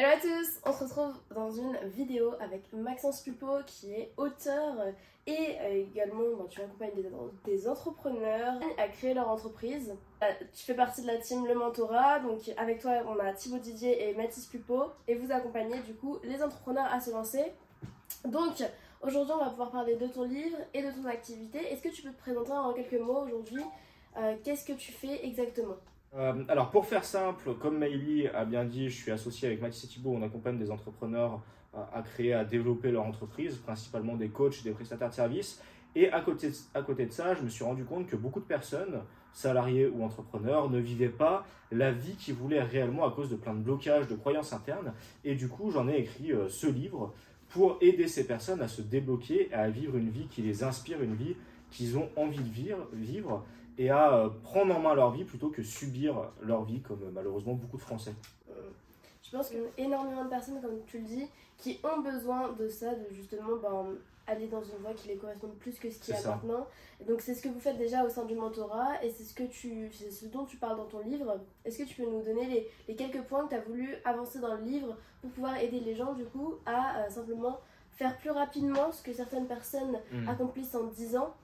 Hello à tous, on se retrouve dans une vidéo avec Maxence Pupo qui est auteur et euh, également tu accompagnes des, des entrepreneurs à créer leur entreprise. Euh, tu fais partie de la team Le Mentorat, donc avec toi on a Thibaut Didier et Mathis Pupo et vous accompagnez du coup les entrepreneurs à se lancer. Donc aujourd'hui on va pouvoir parler de ton livre et de ton activité. Est-ce que tu peux te présenter en quelques mots aujourd'hui? Euh, Qu'est-ce que tu fais exactement? Euh, alors pour faire simple, comme Maïli a bien dit, je suis associé avec Mathis et Thibault, on accompagne des entrepreneurs à, créer, à développer leur entreprise, principalement des coachs, des prestataires de services. Et à côté, à côté de ça, je me suis rendu compte que beaucoup de personnes, salariés ou entrepreneurs, ne vivaient pas la vie qu'ils voulaient réellement à cause de plein de blocages, de croyances internes. Et du coup, j'en ai écrit euh, ce livre pour aider ces personnes à se débloquer, à vivre une vie qui les inspire, une vie qu'ils ont envie de vivre, vivre et à euh, prendre en main leur vie plutôt que subir leur vie, comme euh, malheureusement beaucoup de Français. Euh, je pense que énormément de personnes, comme tu le dis, qui ont besoin de ça, de justement ben, aller dans une voie qui les corresponde plus que ce qu'il y a maintenant. donc c'est ce que vous faites déjà au sein du mentorat et c'est ce, que tu, ce dont tu parles dans ton livre. Est-ce que tu peux nous donner les, les quelques points que tu as voulu avancer dans le livre pour pouvoir aider les gens du coup à simplement faire plus rapidement ce que certaines personnes hmm. accomplissent en 10 ans?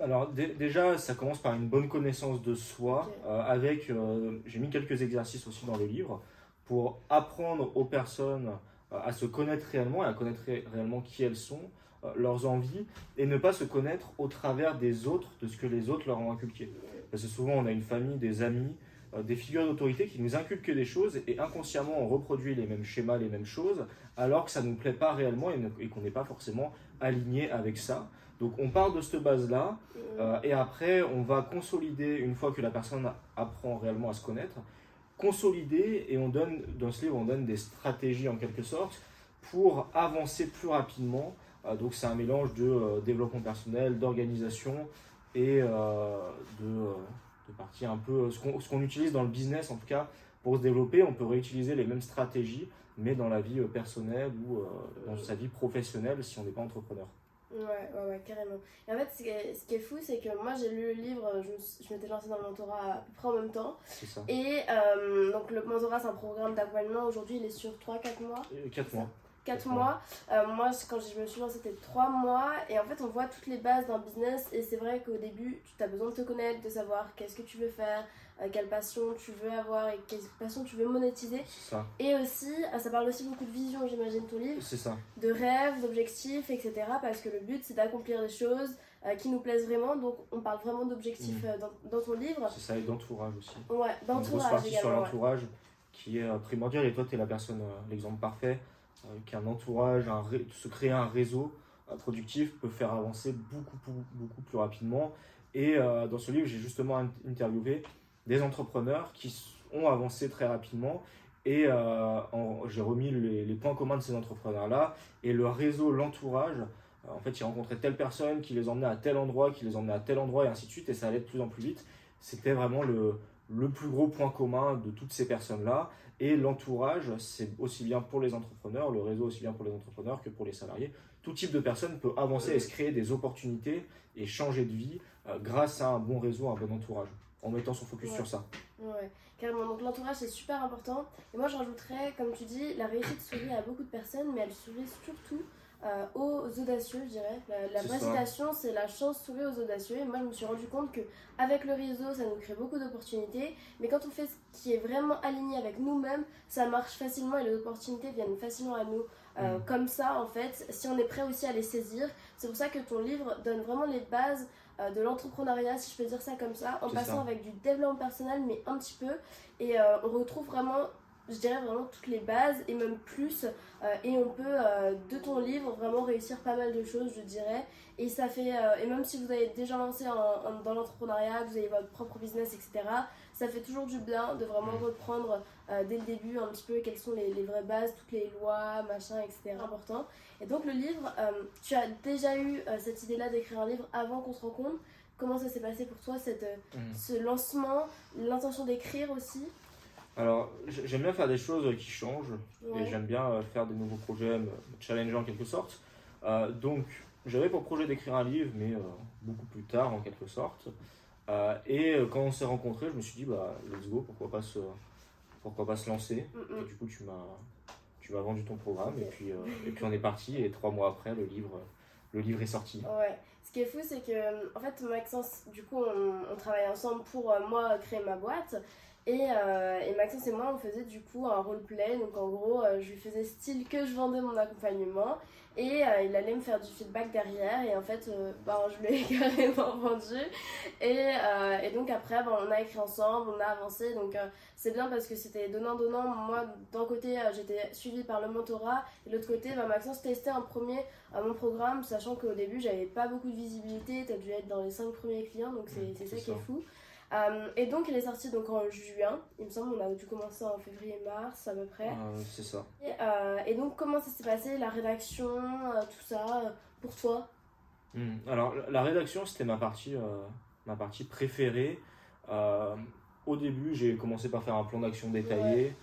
Alors déjà, ça commence par une bonne connaissance de soi, euh, avec, euh, j'ai mis quelques exercices aussi dans le livre, pour apprendre aux personnes euh, à se connaître réellement et à connaître réellement qui elles sont, leurs envies, et ne pas se connaître au travers des autres, de ce que les autres leur ont inculqué. Parce que souvent, on a une famille, des amis, des figures d'autorité qui nous inculquent des choses, et inconsciemment, on reproduit les mêmes schémas, les mêmes choses, alors que ça ne nous plaît pas réellement et qu'on n'est pas forcément aligné avec ça. Donc on part de cette base-là, euh, et après on va consolider, une fois que la personne apprend réellement à se connaître, consolider, et on donne, dans ce livre, on donne des stratégies en quelque sorte pour avancer plus rapidement. Euh, donc c'est un mélange de euh, développement personnel, d'organisation et de, de partie un peu, ce qu'on utilise dans le business en tout cas, pour se développer, on peut réutiliser les mêmes stratégies, mais dans la vie personnelle ou dans sa vie professionnelle si on n'est pas entrepreneur. Ouais, ouais, ouais, carrément. Et en fait, ce qui est, ce qui est fou, c'est que moi j'ai lu le livre, je, je m'étais lancée dans le mentorat à peu près en même temps. C'est ça. Et euh, donc le mentorat, c'est un programme d'accompagnement. Aujourd'hui, il est sur 3-4 mois. 4 mois. 4 mois. Euh, moi, quand je me suis lancée, c'était 3 mois. Et en fait, on voit toutes les bases d'un business. Et c'est vrai qu'au début, tu as besoin de te connaître, de savoir qu'est-ce que tu veux faire, euh, quelle passion tu veux avoir et quelle passion tu veux monétiser. Ça. Et aussi, euh, ça parle aussi beaucoup de vision, j'imagine, ton livre. C'est ça. De rêves, d'objectifs, etc. Parce que le but, c'est d'accomplir des choses qui nous plaisent vraiment. Donc, on parle vraiment d'objectifs mmh. dans, ton livre. C'est ça, et d'entourage aussi. Ouais, d'entourage. Une grosse partie sur l'entourage qui est primordial. Et toi, tu es la personne, l'exemple parfait qu'un entourage, se créer un réseau euh, productif peut faire avancer beaucoup, beaucoup, plus rapidement. Et euh, dans ce livre, j'ai justement interviewé des entrepreneurs qui ont avancé très rapidement. Et euh, j'ai remis les, points communs de ces entrepreneurs-là. Et le réseau, l'entourage, en fait, ils rencontraient telle personne qui les emmenait à tel endroit, qui les emmenait à tel endroit, et ainsi de suite. Et ça allait de plus en plus vite. C'était vraiment le, le plus gros point commun de toutes ces personnes-là. Et l'entourage, c'est aussi bien pour les entrepreneurs, le réseau aussi bien pour les entrepreneurs que pour les salariés. Tout type de personne peut avancer et se créer des opportunités et changer de vie euh, grâce à un bon réseau, un bon entourage, en mettant son focus sur ça. Ouais, carrément. Donc l'entourage, c'est super important. Et moi, je rajouterais, comme tu dis, la réussite sourit à beaucoup de personnes, mais elle sourit surtout euh, aux audacieux, je dirais. La, vraie citation, c'est la chance sourit aux audacieux. Et moi, je me suis rendu compte que avec le réseau, ça nous crée beaucoup d'opportunités. Mais quand on fait ce qui est vraiment aligné avec nous-mêmes, ça marche facilement et les opportunités viennent facilement à nous. Euh, mm. Comme ça, en fait, si on est prêt aussi à les saisir. C'est pour ça que ton livre donne vraiment les bases euh, de l'entrepreneuriat, si je peux dire ça comme ça, en passant avec du développement personnel, mais un petit peu. Et on retrouve vraiment je dirais vraiment toutes les bases et même plus. Euh, et on peut, euh, de ton livre, vraiment réussir pas mal de choses, je dirais. Et ça fait, euh, et même si vous avez déjà lancé dans l'entrepreneuriat, vous avez votre propre business, etc., ça fait toujours du bien de vraiment mm. reprendre dès le début un petit peu quelles sont les, les, vraies bases, toutes les lois, machin, etc. important. Et donc le livre, tu as déjà eu cette idée-là d'écrire un livre avant qu'on se rencontre comment ça s'est passé pour toi, cette, mmh. ce lancement, l'intention d'écrire aussi? Alors, j'aime bien faire des choses qui changent et j'aime bien faire des nouveaux projets, me challenger en quelque sorte. donc, j'avais pour projet d'écrire un livre, mais beaucoup plus tard en quelque sorte. et quand on s'est rencontrés, je me suis dit, bah, let's go, pourquoi pas se, pourquoi pas se lancer. Et du coup, tu m'as tu m'as vendu ton programme et, puis, euh, et puis on est parti et trois mois après, le livre, le livre est sorti. Ouais. Ce qui est fou, c'est que en fait, Maxence, du coup, on, on travaille ensemble pour euh, moi créer ma boîte. Et, euh, et, Maxence et moi, on faisait du coup un roleplay. Donc en gros, je lui faisais style que je vendais mon accompagnement. Et euh, il allait me faire du feedback derrière. Et en fait, euh, ben, je lui ai carrément vendu. Et, euh, et donc après, ben, on a écrit ensemble, on a avancé. Donc c'est bien parce que c'était donnant-donnant. Moi, d'un côté, j'étais suivie par le mentorat. Et de l'autre côté, ben, Maxence testait un premier mon programme, sachant qu'au début, j'avais pas beaucoup de visibilité. Tu as dû être dans les 5 premiers clients. Donc c'est ça, ça qui est fou. Euh, et donc, il est sorti donc en juin, il me semble, on a dû commencer en février-mars à peu près. Euh, c'est ça. Et, euh, et, donc, comment ça s'est passé, la rédaction, tout ça, pour toi? Hmm. Alors, la rédaction, c'était ma partie, ma partie préférée. au début, j'ai commencé par faire un plan d'action détaillé.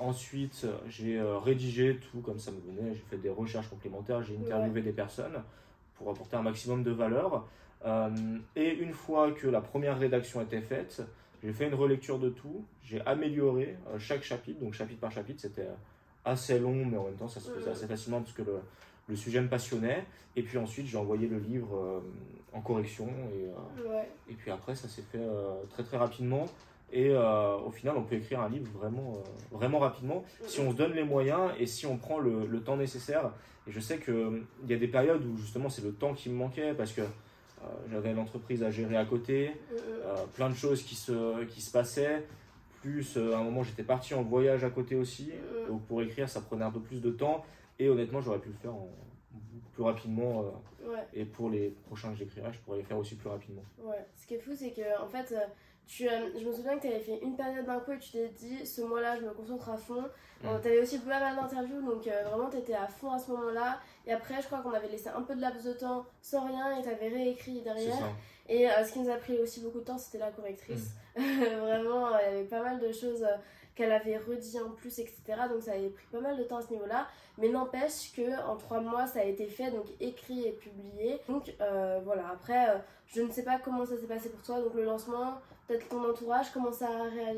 ensuite, j'ai rédigé tout comme ça me venait. J'ai fait des recherches complémentaires, j'ai interviewé des personnes pour apporter un maximum de valeur. Euh, et une fois que la première rédaction était faite, j'ai fait une relecture de tout, j'ai amélioré euh, chaque chapitre, donc chapitre par chapitre, c'était assez long, mais en même temps ça se faisait assez facilement parce que le, le sujet me passionnait. Et puis ensuite, j'ai envoyé le livre euh, en correction. Et, et puis après, ça s'est fait très très rapidement. Et au final, on peut écrire un livre vraiment, vraiment rapidement si on se donne les moyens et si on prend le, le temps nécessaire. Et je sais qu'il y a des périodes où justement c'est le temps qui me manquait parce que euh, j'avais l'entreprise à gérer à côté, euh, plein de choses qui se, qui se passaient. Plus, euh, à un moment, j'étais parti en voyage à côté aussi. Donc, pour écrire, ça prenait un peu plus de temps. Et honnêtement, j'aurais pu le faire plus rapidement. Et pour les prochains que j'écrirai, je pourrais les faire aussi plus rapidement. Ouais. Ce qui est fou, c'est que, en fait, tu, je me souviens que tu avais fait une période d'un coup et tu t'es dit, ce mois-là, je me concentre à fond. tu avais aussi pas mal d'interviews, donc vraiment, tu étais à fond à ce moment-là. Et après, je crois qu'on avait laissé un peu de laps de temps sans rien et tu avais réécrit derrière. Et euh, ce qui nous a pris aussi beaucoup de temps, c'était la correctrice. Mm. Vraiment, il y avait pas mal de choses euh, qu'elle avait redit en plus, etc. Donc ça avait pris pas mal de temps à ce niveau-là. Mais n'empêche que en trois mois, ça a été fait, donc écrit et publié. Donc euh, voilà, après, je ne sais pas comment ça s'est passé pour toi. Donc le lancement, peut-être ton entourage, comment, ça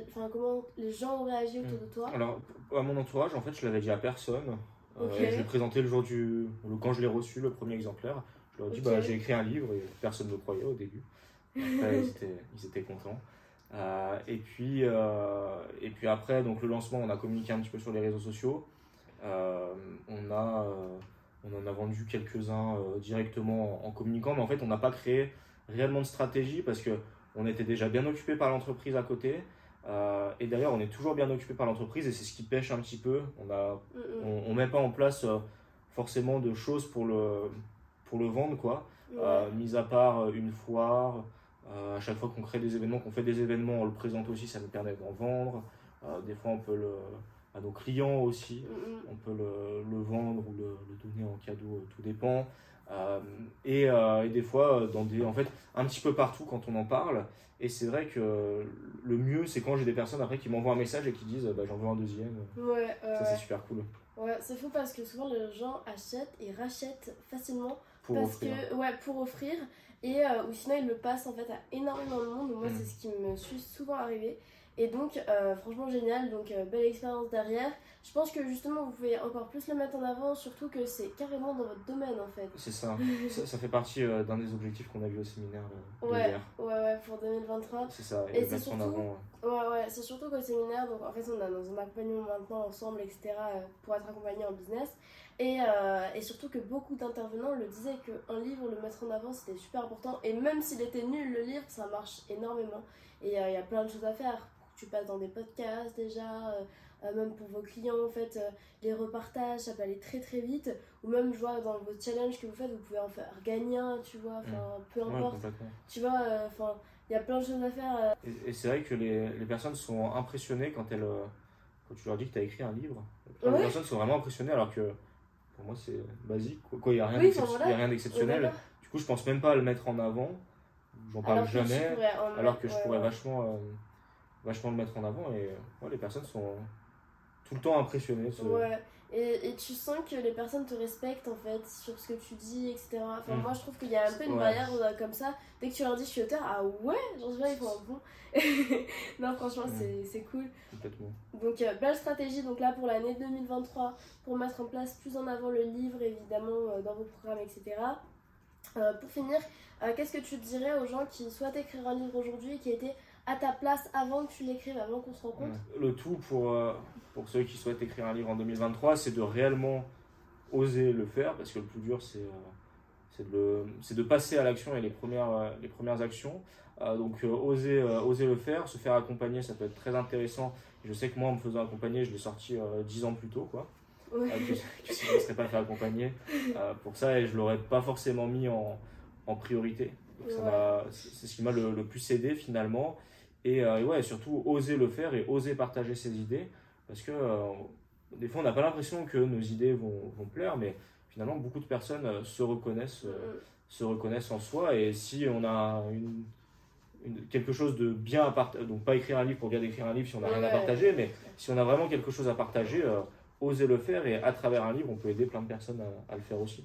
enfin, comment les gens ont réagi autour de toi? Alors, à mon entourage, en fait, je l'avais dit à personne. Euh, je l'ai présenté le jour du. quand je l'ai reçu, le premier exemplaire. Je leur ai dit bah, j'ai écrit un livre et personne ne me croyait au début. Après, ils, étaient, ils étaient contents. Euh, et, puis, euh, et puis après, donc le lancement, on a communiqué un petit peu sur les réseaux sociaux. on, a, on en a vendu quelques-uns directement en, communiquant, mais en fait, on n'a pas créé réellement de stratégie parce que on était déjà bien occupé par l'entreprise à côté. Euh, et d'ailleurs, on est toujours bien occupé par l'entreprise et c'est ce qui pêche un petit peu. On a, on, met pas en place euh, forcément de choses pour le, pour le vendre, quoi. Euh, mis à part une foire, à chaque fois qu'on crée des événements, qu'on fait des événements, on le présente aussi, ça nous permet d'en vendre. des fois, on peut le, à nos clients aussi, on peut le, le vendre ou le, le, donner en cadeau, tout dépend. Et, et, des fois, dans des, en fait, un petit peu partout quand on en parle. Et c'est vrai que le mieux, c'est quand j'ai des personnes après qui m'envoient un message et qui disent bah, j'en veux un deuxième. Ouais, ça, c'est super cool. Ouais, c'est fou parce que souvent les gens achètent et rachètent facilement pour parce offrir. que ouais pour offrir et euh, ou sinon ils le passent en fait à énormément de monde. Moi, mm. c'est ce qui me suis souvent arrivé. Et donc, euh, franchement, génial. Donc, euh, belle expérience derrière. Je pense que justement, vous pouvez encore plus le mettre en avant, surtout que c'est carrément dans votre domaine en fait. C'est ça. ça. fait partie euh, d'un des objectifs qu'on a vu au séminaire. De ouais, ouais, ouais, pour 2023. C'est ça. Et, c'est surtout, en avant. Ouais, ouais, c'est surtout qu'au séminaire, donc en fait, on a dans un accompagnement maintenant ensemble, etc., pour être accompagné en business. Et, et surtout que beaucoup d'intervenants le disaient qu'un livre, le mettre en avant, c'était super important. Et même s'il était nul, le livre, ça marche énormément. Et il y a plein de choses à faire tu passes dans des podcasts déjà, euh, euh, même pour vos clients, en fait, euh, les repartages, ça peut aller très très vite. Ou même, je vois, dans vos challenges que vous faites, vous pouvez en faire gagner un, tu vois, enfin, mm. peu importe. tu vois, enfin, il y a plein de choses à faire. Et, c'est vrai que les, les, personnes sont impressionnées quand elles. Quand tu leur dis que tu as écrit un livre, les personnes sont vraiment impressionnées alors que pour moi c'est basique. Quoi, il n'y a rien d'exceptionnel. du coup, je pense même pas à le mettre en avant. j'en parle jamais, alors que je pourrais vachement, euh, vachement le mettre en avant et les personnes sont tout le temps impressionnées. Ouais. Et, et, tu sens que les personnes te respectent en fait sur ce que tu dis, etc. Enfin, mm. moi je trouve qu'il y a un peu une barrière euh, comme ça. Dès que tu leur dis je suis auteur, ah ouais, genre je ils font un bon. non, franchement, mm. c'est cool. Complètement. Donc, euh, belle stratégie donc là pour l'année 2023 pour mettre en place plus en avant le livre évidemment dans vos programmes, etc. pour finir, qu'est-ce que tu dirais aux gens qui souhaitent écrire un livre aujourd'hui et qui étaient à ta place avant que tu l'écrives, avant qu'on se rencontre Le tout pour, euh, pour ceux qui souhaitent écrire un livre en 2023, c'est de réellement oser le faire, parce que le plus dur, c'est euh, de, de, passer à l'action et les premières, euh, les premières actions. donc oser, oser le faire, se faire accompagner, ça peut être très intéressant. Je sais que moi, en me faisant accompagner, je l'ai sorti dix ans plus tôt, quoi. que, si je ne serais pas fait accompagner pour ça, et je ne l'aurais pas forcément mis en, en priorité. C'est ce qui m'a le, le, plus aidé finalement. Euh, et, ouais, surtout oser le faire et oser partager ses idées. Parce que euh, des fois, on n'a pas l'impression que nos idées vont, vont, plaire, mais finalement, beaucoup de personnes euh, se reconnaissent, se reconnaissent en soi. Et si on a une, quelque chose de bien à partager, donc pas écrire un livre pour bien écrire un livre si on n'a rien à partager, mais si on a vraiment quelque chose à partager, oser le faire. Et à travers un livre, on peut aider plein de personnes à, à le faire aussi.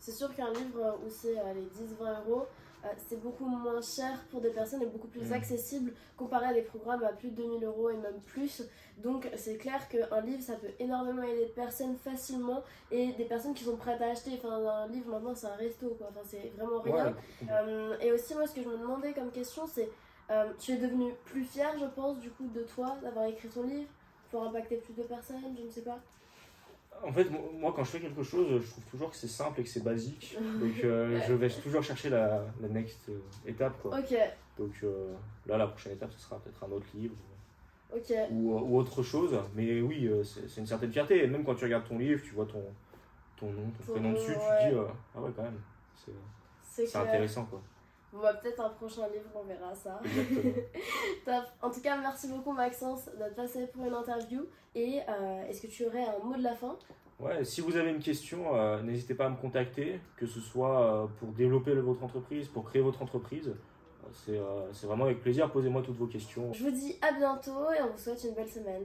C'est sûr qu'un livre où c'est les 10-20 euros, euh, c'est beaucoup moins cher pour des personnes et beaucoup plus mm. accessible comparé à des programmes à plus de 2000 euros et même plus. Donc c'est clair qu'un livre ça peut énormément aider des personnes facilement et des personnes qui sont prêtes à acheter. Enfin, un livre maintenant c'est un resto quoi, enfin, c'est vraiment rien. Euh, et aussi, moi ce que je me demandais comme question c'est euh, tu es devenu plus fier, je pense, du coup de toi d'avoir écrit ton livre pour impacter plus de personnes, je ne sais pas. En fait, moi, quand je fais quelque chose, je trouve toujours que c'est simple et que c'est basique. Donc, euh, je vais toujours chercher la, la next euh, étape. Quoi. Ok. Donc, euh, là, la prochaine étape, ce sera peut-être un autre livre. Ou, ou autre chose. Mais oui, c'est une certaine fierté. Et même quand tu regardes ton livre, tu vois ton, ton nom, ton, prénom dessus, tu te dis, ah ouais, quand même. C'est intéressant, quoi. On va peut-être un prochain livre, on verra ça. Top. En tout cas, merci beaucoup Maxence d'être passé pour une interview. Et euh, est-ce que tu aurais un mot de la fin? Ouais, si vous avez une question, euh, n'hésitez pas à me contacter, que ce soit euh, pour développer votre entreprise, pour créer votre entreprise. C'est vraiment avec plaisir, posez-moi toutes vos questions. Je vous dis à bientôt et on vous souhaite une belle semaine.